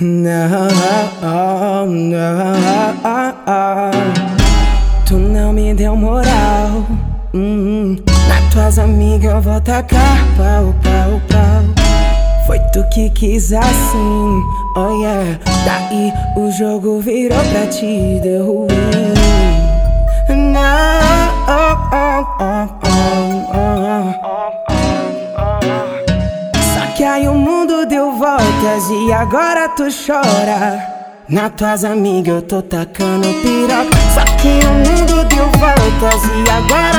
Não, não, tu não me deu moral. Hum, na tuas amigas eu vou tacar pau, pau, pau. Foi tu que quis assim, oh yeah. Daí o jogo virou pra te deu. E agora tu chora. Na tuas amigas eu tô tacando piroca. Só que o mundo deu voltas e agora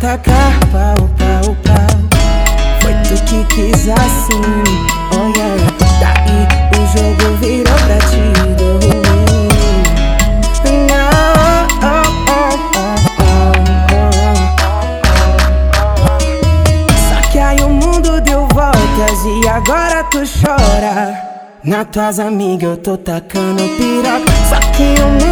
tacar pau, pau, pau. Foi tu que quis assim, oh yeah. Daí o jogo virou pra ti. Só que aí o mundo deu voltas e agora tu chora. Na tuas amigas eu tô tacando piroca. Só que o mundo.